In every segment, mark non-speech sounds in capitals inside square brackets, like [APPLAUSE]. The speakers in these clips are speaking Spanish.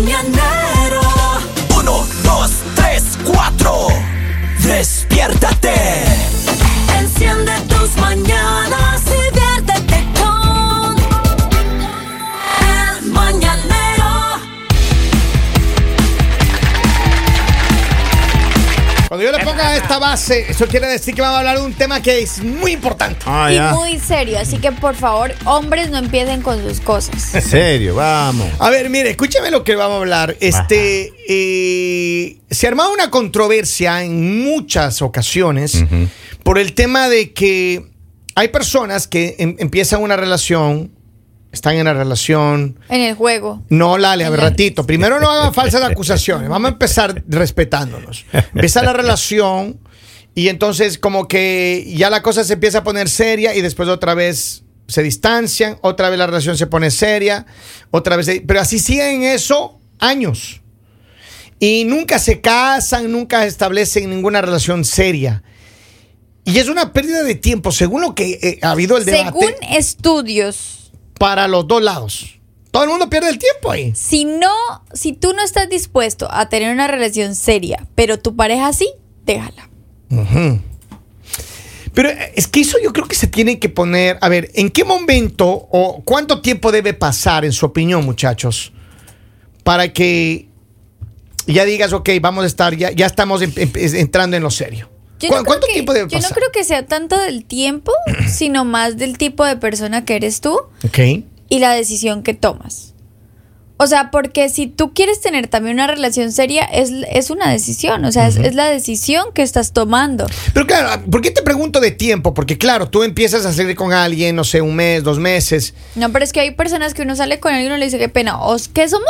mañanero. Esta base, eso quiere decir que vamos a hablar de un tema que es muy importante. Ah, y ya. muy serio, así que por favor, hombres no empiecen con sus cosas. En serio, vamos. A ver, mire, escúchame lo que vamos a hablar. Este, eh, se ha armado una controversia en muchas ocasiones por el tema de que hay personas que em- empiezan una relación, están en la relación. En el juego. No, Lale, a ver, ratito. Primero no hagan falsas acusaciones. Vamos a empezar respetándonos. Empieza la relación y entonces como que ya la cosa se empieza a poner seria y después otra vez se distancian, otra vez la relación se pone seria, otra vez... se- Pero así siguen eso años. Y nunca se casan, nunca establecen ninguna relación seria. Y es una pérdida de tiempo, según lo que eh, ha habido el debate, Según estudios, para los dos lados. Todo el mundo pierde el tiempo ahí. si no, si tú no estás dispuesto a tener una relación seria, pero tu pareja sí, déjala. Pero eh, es que eso yo creo que se tiene que poner, a ver, ¿en qué momento o cuánto tiempo debe pasar, en su opinión, muchachos, para que ya digas, ok, vamos a estar, ya, ya estamos entrando en lo serio? Yo ¿Cu- no creo ¿Cuánto que- tiempo debe Yo pasar? no creo que sea tanto del tiempo, [CLEARS THROAT] sino más del tipo de persona que eres tú y la decisión que tomas. O sea, porque si tú quieres tener también una relación seria, es, es una decisión, o sea, es, es la decisión que estás tomando. Pero claro, ¿por qué te pregunto de tiempo? Porque claro, tú empiezas a salir con alguien, no sé, un mes, dos meses. No, pero es que hay personas que uno sale con alguien y uno le dice, qué pena, ¿os qué somos?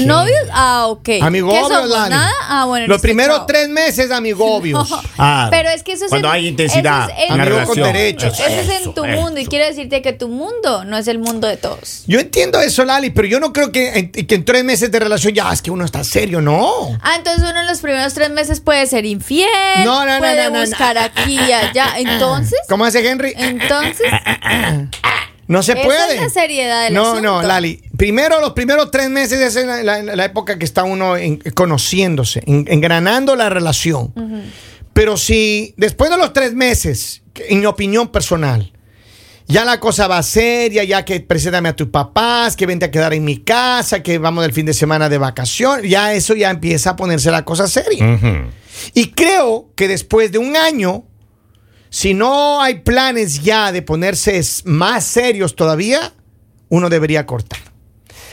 ¿Qué? ¿Novios? Ah, ok. Amigo ¿Qué. Ah, bueno. Los listo, primeros chao. tres meses, amigobios. [LAUGHS] Ah, Pero es que eso es Cuando en- hay intensidad eso es en- Amigo con derechos. Eso, es en tu eso. mundo y quiero decirte que tu mundo no es el mundo de todos. Yo entiendo eso, Lali, pero yo no creo que en, que en tres meses de relación ya es que uno está serio, no. Ah, entonces uno en los primeros tres meses puede ser infiel, No, no, no, puede no, no, no. buscar aquí y allá. [LAUGHS] Entonces, ¿Cómo hace Henry? entonces, [LAUGHS] No se esa puede. es la seriedad del no, asunto. no, Lali. Primero, los primeros tres meses es la, la- la época que está uno en- conociéndose, en- engranando la relación. Pero si después de los tres meses, en mi opinión personal, ya la cosa va seria, ya que preséntame a tus papás, que vente a quedar en mi casa, que vamos del fin de semana de vacación, ya eso ya empieza a ponerse la cosa seria. Y creo que después de un año, si no hay planes ya de ponerse más serios todavía, uno debería cortar.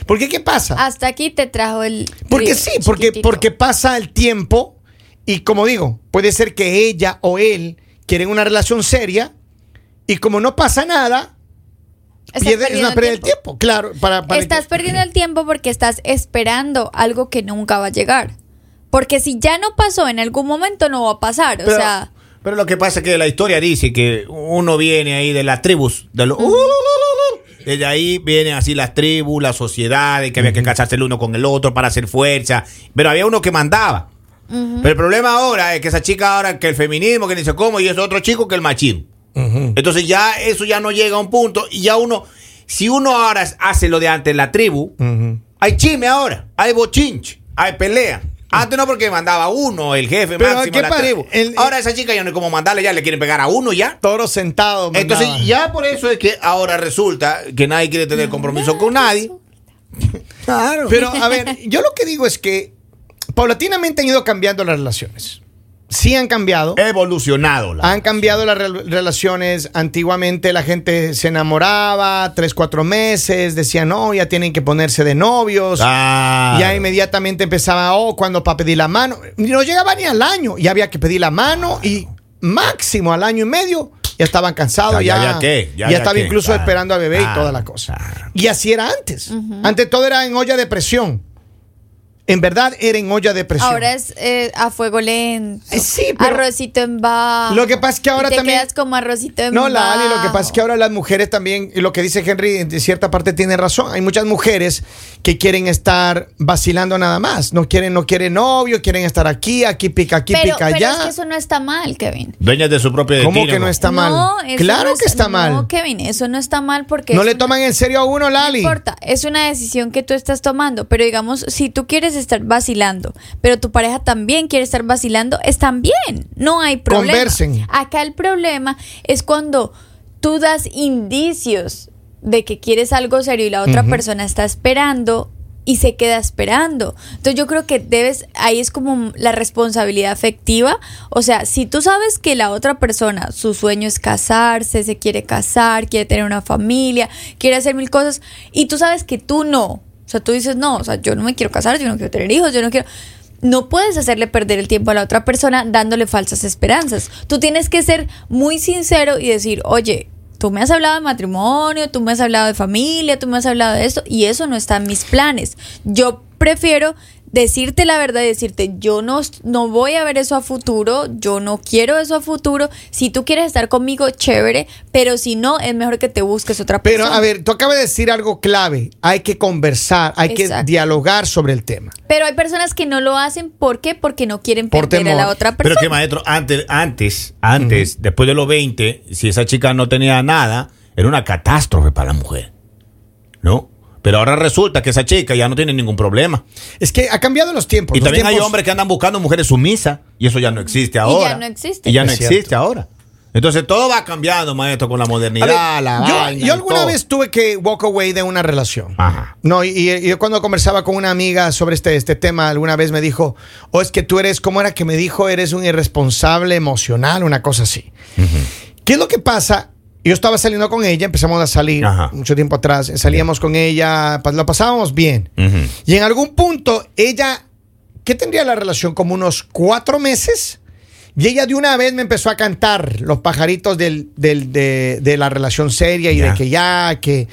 Porque ¿qué pasa? Hasta aquí te trajo el. Porque sí, porque, porque pasa el tiempo y como digo, puede ser que ella o él quieren una relación seria y como no pasa nada, pierde, es una pérdida de tiempo. Claro, para, para Estás perdiendo el tiempo porque estás esperando algo que nunca va a llegar. Porque si ya no pasó en algún momento, no va a pasar. o sea, pero lo que pasa es que la historia dice que uno viene ahí de las tribus, de los... Desde ahí vienen así las tribus, las sociedades, que había que casarse el uno con el otro para hacer fuerza. Pero había uno que mandaba. Pero el problema ahora es que esa chica ahora, que el feminismo, que ni sé cómo, y es otro chico que el machismo. Entonces ya eso ya no llega a un punto y ya uno, si uno ahora hace lo de antes en la tribu, hay chisme ahora, hay bochinche, hay pelea. Antes no porque mandaba uno, el jefe Pero, máximo ¿qué de la tribu. El- ahora esa chica ya no hay como mandarle, ya le quieren pegar a uno ya. toro sentado. Entonces mandaba. ya por eso es que ahora resulta que nadie quiere tener compromiso con nadie. Claro. Pero, a ver, [LAUGHS] yo lo que digo es que paulatinamente han ido cambiando las relaciones. Sí han cambiado. evolucionado. La Han cambiado las rel- relaciones. Antiguamente la gente se enamoraba, tres, cuatro meses, decían, no, ya tienen que ponerse de novios. Claro. Ya inmediatamente empezaba, oh, cuando para pedir la mano. No llegaba ni al año. Ya había que pedir la mano y máximo al año y medio ya estaban cansados. Ya, Ya, ya, ya qué, ya, ya ya estaba qué, incluso claro, esperando a bebé y toda la cosa. Y así era antes. Antes todo era en olla de presión. En verdad era en olla de presión. Ahora es eh, a fuego lento. Eh, sí, pero- Arrocito en bajo. Lo que pasa es que ahora y te también- quedas como arrocito en No, bajo. la Ali, lo que pasa es que ahora las mujeres también, y lo que dice Henry, de cierta parte tiene razón. Hay muchas mujeres que quieren estar vacilando nada más. No quieren, no quieren novio, quieren estar aquí, aquí pica, aquí pero, pica pero allá. es que eso no está mal, Kevin. Dueñas de su propio ¿Cómo destino, que no está mal? No, eso claro no que es- está mal. No, Kevin, eso no está mal porque. no le una- toman en serio a uno, Lali. No importa, es una decisión que tú estás tomando, pero digamos, si tú quieres estar vacilando, pero tu pareja también quiere estar vacilando, están bien, no hay problema. Conversen. Acá el problema es cuando tú das indicios de que quieres algo serio y la otra persona está esperando y se queda esperando. Entonces yo creo que debes, ahí es como la responsabilidad afectiva. O sea, si tú sabes que la otra persona, su sueño es casarse, se quiere casar, quiere tener una familia, quiere hacer mil cosas, y tú sabes que tú no. O sea, tú dices, no, o sea, yo no me quiero casar, yo no quiero tener hijos, yo no quiero... No puedes hacerle perder el tiempo a la otra persona dándole falsas esperanzas. Tú tienes que ser muy sincero y decir, oye, tú me has hablado de matrimonio, tú me has hablado de familia, tú me has hablado de esto y eso no está en mis planes. Yo prefiero decirte la verdad y decirte, yo no, no voy a ver eso a futuro, yo no quiero eso a futuro. Si tú quieres estar conmigo, chévere, pero si no, es mejor que te busques otra Pero persona. a ver, tú acabas de decir algo clave. Hay que conversar, hay que dialogar sobre el tema. Pero hay personas que no lo hacen, ¿por qué? Porque no quieren Por perder a la otra Pero persona. que maestro, antes, antes, antes, después de los 20, si esa chica no tenía nada, era una catástrofe para la mujer. ¿No? Pero ahora resulta que esa chica ya no tiene ningún problema. Es que ha cambiado los tiempos. Y Los también hay hombres que andan buscando mujeres sumisas y eso ya no existe ahora. no existe. Y ya no Es existe cierto. ahora. Entonces todo va cambiando, maestro, con la modernidad, ver, la yo, vaina yo y alguna todo. vez tuve que walk away de una relación. Ajá. No, y, y yo cuando conversaba con una amiga sobre este, este tema, alguna vez me dijo, o es que tú eres, ¿cómo era que me dijo? Eres un irresponsable emocional, una cosa así. ¿Qué es lo que pasa? Yo estaba saliendo con ella, empezamos a salir Ajá. mucho tiempo atrás, salíamos con ella, lo pasábamos bien. Ujú. Y en algún punto, ella, ¿qué tendría la relación? Como unos cuatro meses. Y ella de una vez me empezó a cantar los pajaritos del, del- de, de la relación seria y Ya. de que ya, que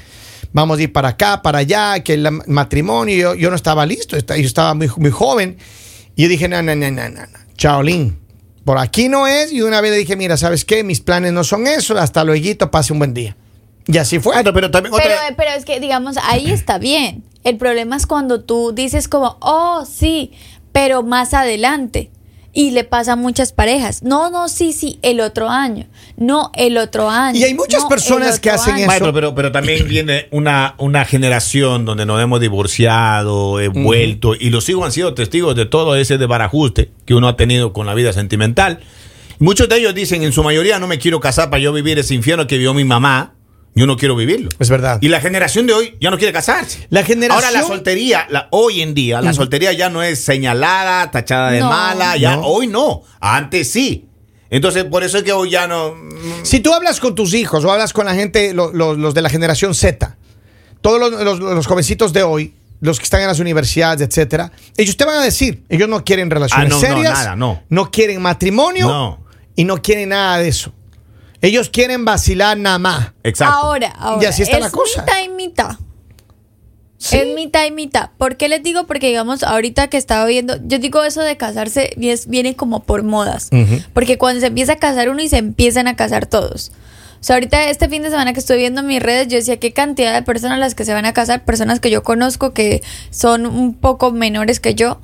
vamos a ir para acá, para allá, que el matrimonio, yo, yo no estaba listo, yo estaba muy, muy joven. Y yo dije, no, no, no, no, no, no, Chaolín, por aquí no es. Y una vez le dije, mira, ¿sabes qué? Mis planes no son eso, hasta luego, pase un buen día. Y así fue. Maestro, pero también Pero, otra- pero es que, digamos, ahí está bien. El problema es cuando tú dices como, oh, sí, pero más adelante. Y le pasa a muchas parejas. No, no, sí, sí, el otro año. No, el otro año. Y hay muchas No, personas que hacen año. eso. Maestro, pero, pero también [CLEARS THROAT] viene una, una generación donde nos hemos divorciado, he vuelto, y los hijos han sido testigos de todo ese desbarajuste que uno ha tenido con la vida sentimental. Muchos de ellos dicen, en su mayoría, no me quiero casar para yo vivir ese infierno que vivió mi mamá. Yo no quiero vivirlo. Es verdad. Y la generación de hoy ya no quiere casarse. La generación- Ahora la soltería, la, hoy en día, la soltería ya no es señalada, tachada de No. mala, ya No. hoy no. Antes sí. Entonces, por eso es que hoy ya no. Si tú hablas con tus hijos o hablas con la gente, lo- lo- los de la generación Z, todos los, los- los jovencitos de hoy, los que están en las universidades, etcétera, ellos te van a decir, ellos no quieren relaciones Ah, no, no, serias, nada, no. quieren matrimonio No. y no quieren nada de eso. Ellos quieren vacilar nada más. Exacto. Ahora, ahora. Y así está es la cosa. mitad y mitad. Sí. Es mitad y mitad. ¿Por qué les digo? Porque, digamos, ahorita que estaba viendo, yo digo eso de casarse es- viene como por modas. Porque cuando se empieza a casar uno y se empiezan a casar todos. O sea, ahorita este fin de semana que estoy viendo mis redes, yo decía qué cantidad de personas las que se van a casar, personas que yo conozco que son un poco menores que yo.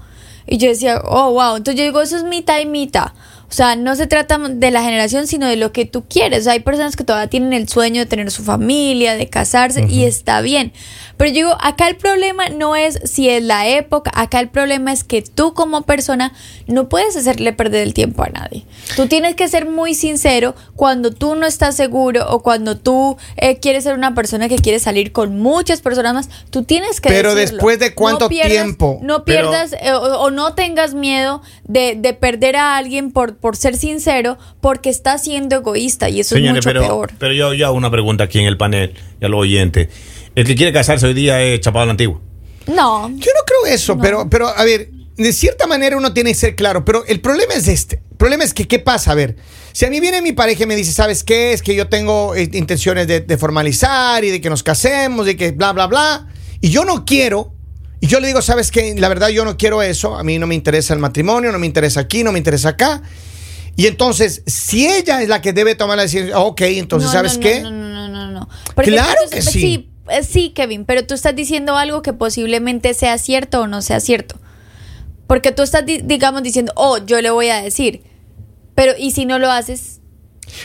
Y yo decía, oh, wow. Entonces yo digo, eso es mitad y mitad. O sea, no se trata de la generación, sino de lo que tú quieres. O sea, hay personas que todavía tienen el sueño de tener su familia, de casarse, y está bien. Pero yo digo, acá el problema no es si es la época, acá el problema es que tú como persona no puedes hacerle perder el tiempo a nadie. Tú tienes que ser muy sincero cuando tú no estás seguro o cuando tú eh, quieres ser una persona que quiere salir con muchas personas más, tú tienes que Pero decirlo. después de cuánto No pierdas- tiempo. No Pero- pierdas eh, o, o no tengas miedo de, de perder a alguien por, por ser sincero porque estás siendo egoísta y eso Señores, es mucho pero, peor. pero yo, yo hago una pregunta aquí en el panel y a los oyentes. El que quiere casarse hoy día es chapado a la antigua. No. Yo no creo eso, pero, pero a ver, de cierta manera uno tiene que ser claro, pero el problema es este. El problema es que, ¿qué pasa? A ver, si a mí viene mi pareja y me dice, ¿sabes qué? Es que yo tengo eh, intenciones de, de formalizar y de que nos casemos y que bla, bla, bla, y yo no quiero, Y yo le digo, ¿sabes qué? La verdad yo no quiero eso, a mí no me interesa el matrimonio, no me interesa aquí, no me interesa acá. Y entonces, si ella es la que debe tomar la decisión, ok, entonces, No, ¿sabes no, qué? No, no, no, no, no. Porque Claro que sí. eh, Sí, Kevin, pero tú estás diciendo algo que posiblemente sea cierto o no sea cierto. Porque tú estás, di- digamos, diciendo, oh, yo le voy a decir. Pero, ¿y si no lo haces?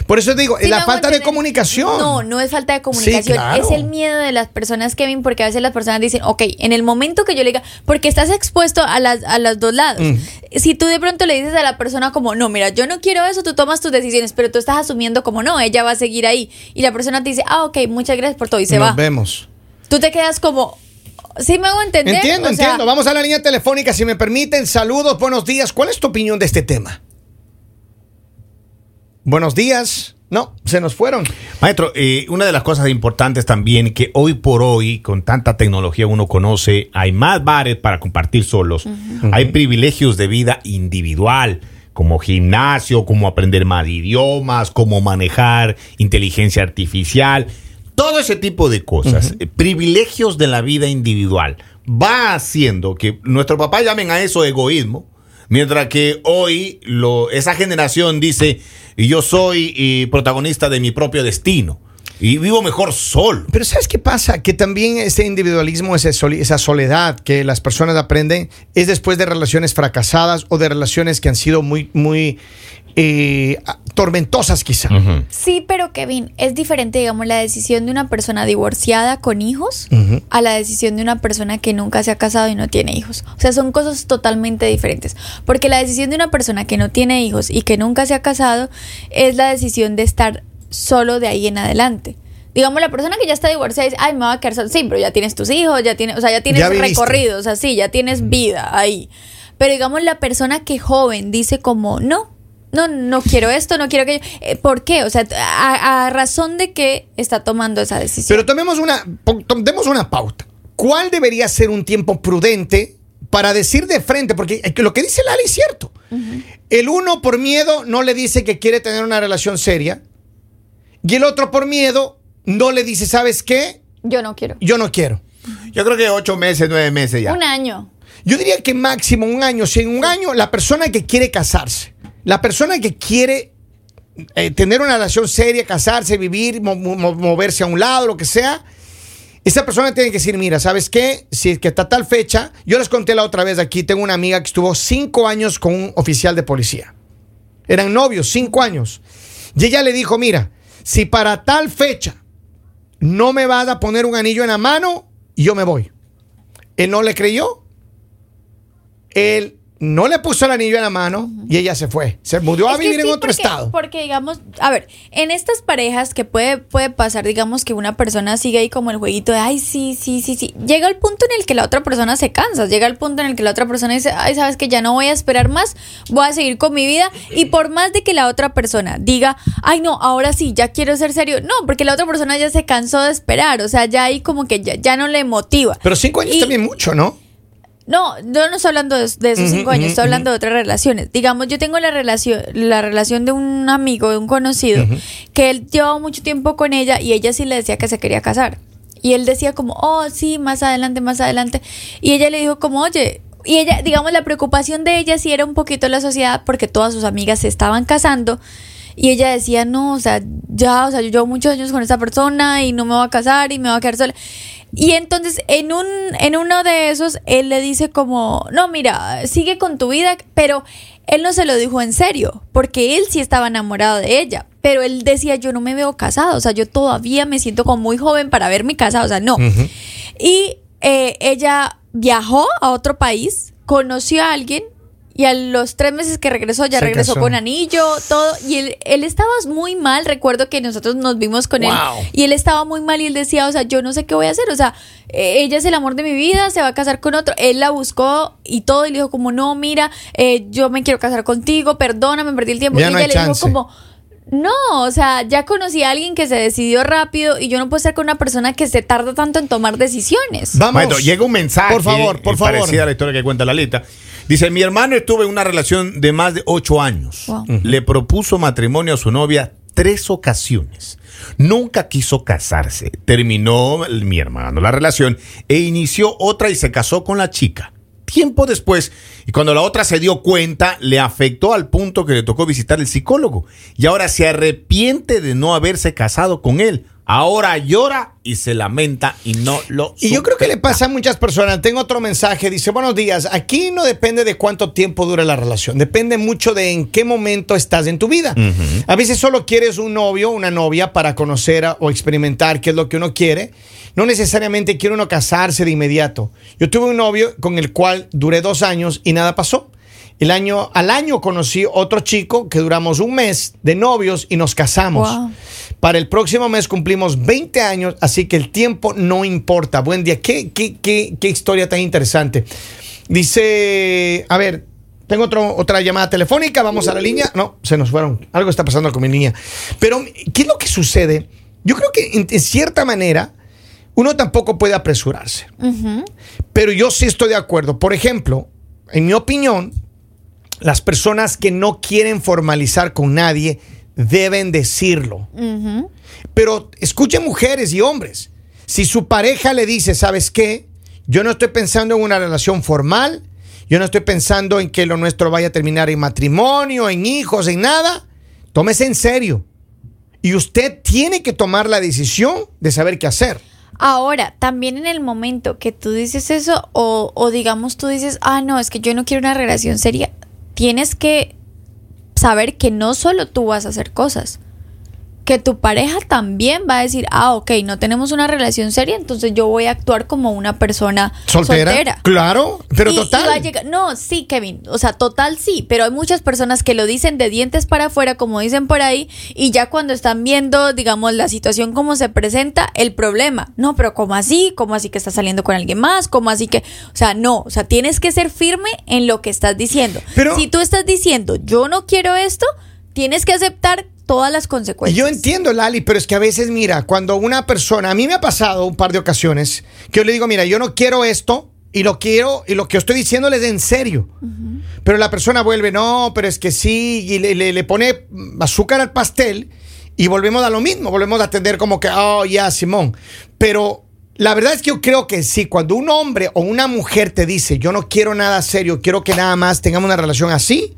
Por eso digo, ¿Sí es me la falta de comunicación. No, no es falta de comunicación. claro. Es el miedo de las personas, Kevin, porque a veces las personas dicen, ok, en el momento que yo le diga, porque estás expuesto a, las, a los dos lados. Mm. Si tú de pronto le dices a la persona como, no, mira, yo no quiero eso, tú tomas tus decisiones, pero tú estás asumiendo como no, ella va a seguir ahí. Y la persona te dice, ah, ok, muchas gracias por todo y se Nos va. vemos. Tú te quedas como, ¿sí me hago entender? Entiendo, O sea, entiendo. Vamos a la línea telefónica, si me permiten. Saludos, buenos días. ¿Cuál es tu opinión de este tema? Buenos días. No, se nos fueron. Maestro, eh, una de las cosas importantes también que hoy por hoy, con tanta tecnología uno conoce, hay más bares para compartir solos, hay privilegios de vida individual, como gimnasio, como aprender más idiomas, como manejar inteligencia artificial, todo ese tipo de cosas, eh, privilegios de la vida individual, va haciendo que nuestros papás llamen a eso egoísmo, Mientras que hoy lo, esa generación dice, yo soy eh, protagonista de mi propio destino y vivo mejor solo. Pero ¿sabes qué pasa? Que también ese individualismo, esa soledad que las personas aprenden es después de relaciones fracasadas o de relaciones que han sido muy, muy eh, tormentosas quizá. Sí, pero Kevin, es diferente, digamos, la decisión de una persona divorciada con hijos a la decisión de una persona que nunca se ha casado y no tiene hijos. O sea, son cosas totalmente diferentes. Porque la decisión de una persona que no tiene hijos y que nunca se ha casado es la decisión de estar solo de ahí en adelante. Digamos, la persona que ya está divorciada dice, ay, me voy a quedar solo. Sí, pero ya tienes tus hijos, ya tienes, o sea, ya tienes Ya recorrido, o sea, sí, ya tienes vida ahí. Pero digamos, la persona que joven dice como, no, no, no quiero esto, no quiero aquello. Eh, ¿Por qué? O sea, a, a razón de que está tomando esa decisión. Pero tomemos una, demos una pauta. ¿Cuál debería ser un tiempo prudente para decir de frente? Porque eh, lo que dice Lali es cierto. El uno por miedo no le dice que quiere tener una relación seria. Y el otro por miedo no le dice, ¿sabes qué? Yo no quiero. Yo no quiero. Yo creo que ocho meses, nueve meses ya. Un año. Yo diría que máximo un año. Si en un año la persona que quiere casarse, la persona que quiere eh, tener una relación seria, casarse, vivir, mo- mo- moverse a un lado, lo que sea, esa persona tiene que decir, mira, ¿sabes qué? Si es que está tal fecha, yo les conté la otra vez aquí, tengo una amiga que estuvo cinco años con un oficial de policía. Eran novios, cinco años. Y ella le dijo, mira, si para tal fecha no me vas a poner un anillo en la mano, yo me voy. Él no le creyó. Él no le puso el anillo en la mano y ella se fue. Se mudó a Es vivir en otro porque- estado. Porque, digamos, a ver, en estas parejas que puede, puede pasar, digamos, que una persona sigue ahí como el jueguito de, ay, sí, sí, sí, sí. Llega el punto en el que la otra persona se cansa. Llega el punto en el que la otra persona dice, ay, sabes que ya no voy a esperar más, voy a seguir con mi vida. Y por más de que la otra persona diga, ay, no, ahora sí, ya quiero ser serio. No, porque la otra persona ya se cansó de esperar. O sea, ya ahí como que ya, ya no le motiva. Pero cinco años Y- también mucho, ¿no? No, yo no estoy hablando de, de esos cinco años, estoy hablando de otras relaciones. Digamos, yo tengo la relación, la relación de un amigo, de un conocido, que él llevaba mucho tiempo con ella y ella sí le decía que se quería casar. Y él decía como, oh, sí, más adelante, más adelante. Y ella le dijo como, oye, y ella, digamos, la preocupación de ella sí era un poquito la sociedad porque todas sus amigas se estaban casando. Y ella decía, no, o sea, ya, o sea, yo llevo muchos años con esta persona y no me voy a casar y me voy a quedar sola. Y entonces en un en uno de esos él le dice como, "No, mira, sigue con tu vida", pero él no se lo dijo en serio, porque él sí estaba enamorado de ella, pero él decía, "Yo no me veo casado, o sea, yo todavía me siento como muy joven para verme casado", o sea, no. Y eh, ella viajó a otro país, conoció a alguien y a los tres meses que regresó ya Se regresó casó. con anillo, todo. Y él, él estaba muy mal. Recuerdo que nosotros nos vimos con él Wow. y él estaba muy mal y él decía, o sea, yo no sé qué voy a hacer. O sea, eh, ella es el amor de mi vida, se va a casar con otro. Él la buscó y todo y le dijo como, no, mira, eh, yo me quiero casar contigo, perdóname, perdí el tiempo. Ya y no ella hay le chance. dijo como... No, o sea, ya conocí a alguien que se decidió rápido y yo no puedo estar con una persona que se tarda tanto en tomar decisiones. Vamos. Maestro, llega un mensaje. Por favor, por eh, favor. Parecida a la historia que cuenta Lalita. Dice: Mi hermano estuvo en una relación de más de ocho años. Wow. Le propuso matrimonio a su novia tres ocasiones. Nunca quiso casarse. Terminó mi hermano la relación e inició otra y se casó con la chica. Tiempo después, y cuando la otra se dio cuenta, le afectó al punto que le tocó visitar el psicólogo. Y ahora se arrepiente de no haberse casado con él. Ahora llora y se lamenta y no lo Y yo creo que le pasa a muchas personas. Tengo otro mensaje. Dice, buenos días. Aquí no depende de cuánto tiempo dura la relación. Depende mucho de en qué momento estás en tu vida. A veces solo quieres un novio, una novia para conocer a- o experimentar qué es lo que uno quiere. No necesariamente quiere uno casarse de inmediato. Yo tuve un novio con el cual duré dos años y nada pasó. El año, al año conocí otro chico que duramos un mes de novios y nos casamos. Wow. Para el próximo mes cumplimos 20 años, así que el tiempo no importa. Buen día. ¿Qué, qué, qué, qué historia tan interesante? Dice, a ver, tengo otro- otra llamada telefónica, vamos a la línea. No, se nos fueron. Algo está pasando con mi línea. Pero, ¿qué es lo que sucede? Yo creo que en, en cierta manera uno tampoco puede apresurarse. Pero yo sí estoy de acuerdo. Por ejemplo, en mi opinión, las personas que no quieren formalizar con nadie deben decirlo. Pero escuchen mujeres y hombres. Si su pareja le dice, ¿sabes qué? Yo no estoy pensando en una relación formal. Yo no estoy pensando en que lo nuestro vaya a terminar en matrimonio, en hijos, en nada. Tómese en serio. Y usted tiene que tomar la decisión de saber qué hacer. Ahora, también en el momento que tú dices eso, o, o digamos tú dices, ah, no, es que yo no quiero una relación seria, tienes que saber que no solo tú vas a hacer cosas, que tu pareja también va a decir, ah, ok, no tenemos una relación seria, entonces yo voy a actuar como una persona ¿Soltera? soltera. Claro, pero Y- y total. va a llegar- no, sí, Kevin. O sea, total sí. Pero hay muchas personas que lo dicen de dientes para afuera, como dicen por ahí, y ya cuando están viendo, digamos, la situación como se presenta, el problema. No, pero ¿cómo así? ¿Cómo así que estás saliendo con alguien más? ¿Cómo así que.? O sea, no. O sea, tienes que ser firme en lo que estás diciendo. Pero- si tú estás diciendo, yo no quiero esto, tienes que aceptar todas las consecuencias. Yo entiendo, Lali, pero es que a veces, mira, cuando una persona, a mí me ha pasado un par de ocasiones que yo le digo, mira, yo no quiero esto y lo quiero y lo que estoy diciendo es en serio. Pero la persona vuelve, no, pero es que sí, y le, le- le pone azúcar al pastel y volvemos a lo mismo, volvemos a atender como que, oh, ya, Simón. Pero la verdad es que yo creo que sí, cuando un hombre o una mujer te dice, yo no quiero nada serio, quiero que nada más tengamos una relación así,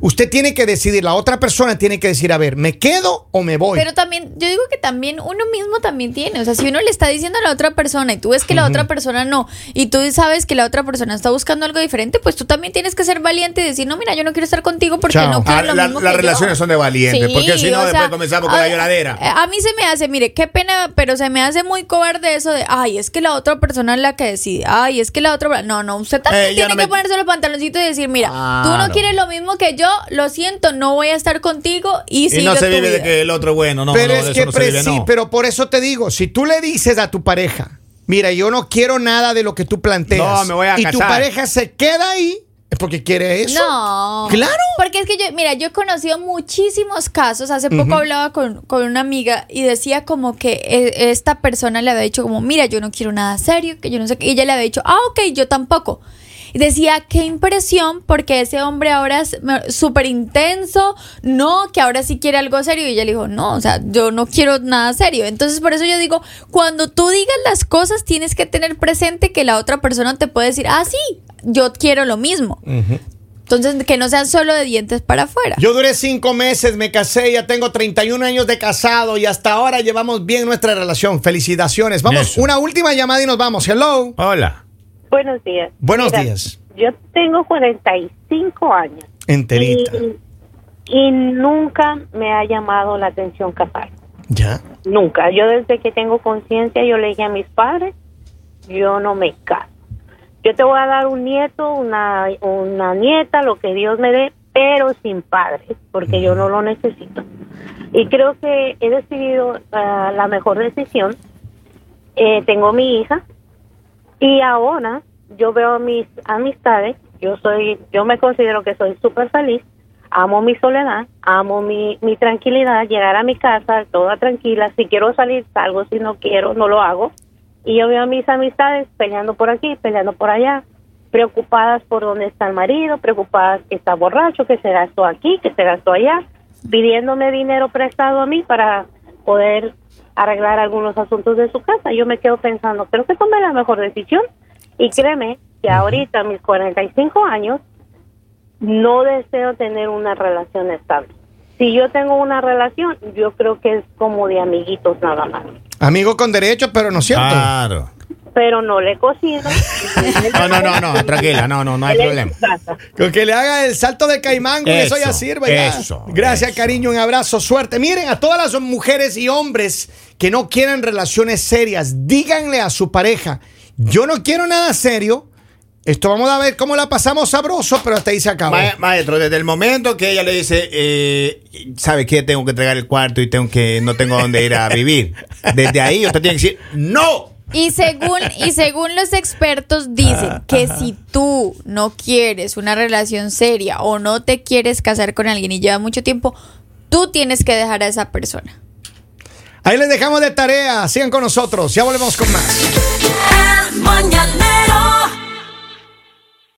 usted tiene que decidir, la otra persona tiene que decir, a ver, ¿me quedo o me voy? Pero también, yo digo que también uno mismo también tiene. O sea, si uno le está diciendo a la otra persona y tú ves que la otra persona no, y tú sabes que la otra persona está buscando algo diferente, pues tú también tienes que ser valiente y decir, no, mira, yo no quiero estar contigo porque Chao. no quiero Ah, lo la- mismo las que yo". relaciones son de valientes, porque si no, después comenzamos con la lloradera. A mí se me hace, mire, qué pena, pero se me hace muy cobarde eso de, ay, es que la otra persona es la que decide, ay, es que la otra. No, no, usted también Eh, tiene no que me- ponerse los pantaloncitos y decir, mira, tú no quieres lo mismo que yo, lo siento, no voy a estar contigo y, Y sigue no se tu vive de que el otro es bueno, no, pero no, es que eso no se pre- vive, sí, no. pero por eso te digo, si tú le dices a tu pareja, mira, yo no quiero nada de lo que tú planteas, No, me voy a y tu pareja se queda ahí, es porque quiere eso. No. Claro. Porque es que yo, mira, yo he conocido muchísimos casos. Hace poco hablaba con, con una amiga y decía como que eh, esta persona le había dicho como, mira, yo no quiero nada serio, que yo no sé qué. Y ella le había dicho, ah, ok, yo tampoco. Decía, qué impresión, porque ese hombre ahora es súper intenso, no, que ahora sí quiere algo serio. Y ella le dijo, no, o sea, yo no quiero nada serio. Entonces, por eso yo digo, cuando tú digas las cosas, tienes que tener presente que la otra persona te puede decir, ah, sí, yo quiero lo mismo. Entonces, que no sean solo de dientes para afuera. Yo duré cinco meses, me casé, ya tengo 31 años de casado y hasta ahora llevamos bien nuestra relación. Felicitaciones. Vamos, Eso. una última llamada y nos vamos. Hello. Hola. Buenos días. Buenos Mira, días. Yo tengo 45 años Enterita. y, y nunca me ha llamado la atención casar. Ya. Nunca. Yo desde que tengo conciencia, yo le dije a mis padres, yo no me caso. Yo te voy a dar un nieto, una, una nieta, lo que Dios me dé, pero sin padres, porque yo no lo necesito. Y creo que he decidido ah, la mejor decisión. Eh, tengo mi hija y ahora yo veo mis amistades, yo soy, yo me considero que soy súper feliz, amo mi soledad, amo mi, mi tranquilidad, llegar a mi casa toda tranquila, si quiero salir salgo, si no quiero no lo hago. Y yo veo a mis amistades peleando por aquí, peleando por allá, preocupadas por dónde está el marido, preocupadas que está borracho, que se gastó aquí, que se gastó allá. pidiéndome dinero prestado a mí para poder arreglar algunos asuntos de su casa. Yo me quedo pensando, creo que tomé la mejor decisión. Y créeme que ahorita, a mis 45 años, no deseo tener una relación estable. Si yo tengo una relación, yo creo que es como de amiguitos nada más. Amigo con derecho, pero no es cierto. Claro. Pero no le cocino. [LAUGHS] No, no, no, no, tranquila, no, no, no hay [LAUGHS] problema. Con que le haga el salto de caimán, con eso, ya Eso, sirve. ya. eso, Gracias, eso. cariño, un abrazo, suerte. Miren, a todas las mujeres y hombres que no quieren relaciones serias, díganle a su pareja, yo no quiero nada serio. Esto vamos a ver cómo la pasamos sabroso, pero hasta ahí se acabó. Ma- Maestro, desde el momento que ella le dice, eh, ¿sabe qué? Tengo que entregar el cuarto y tengo que no tengo dónde ir a vivir. Desde ahí usted tiene que decir, ¡No! Y según, y según los expertos dicen que si tú no quieres una relación seria o no te quieres casar con alguien y lleva mucho tiempo, tú tienes que dejar a esa persona. Ahí les dejamos de tarea. Sigan con nosotros. Ya volvemos con más. El mañanero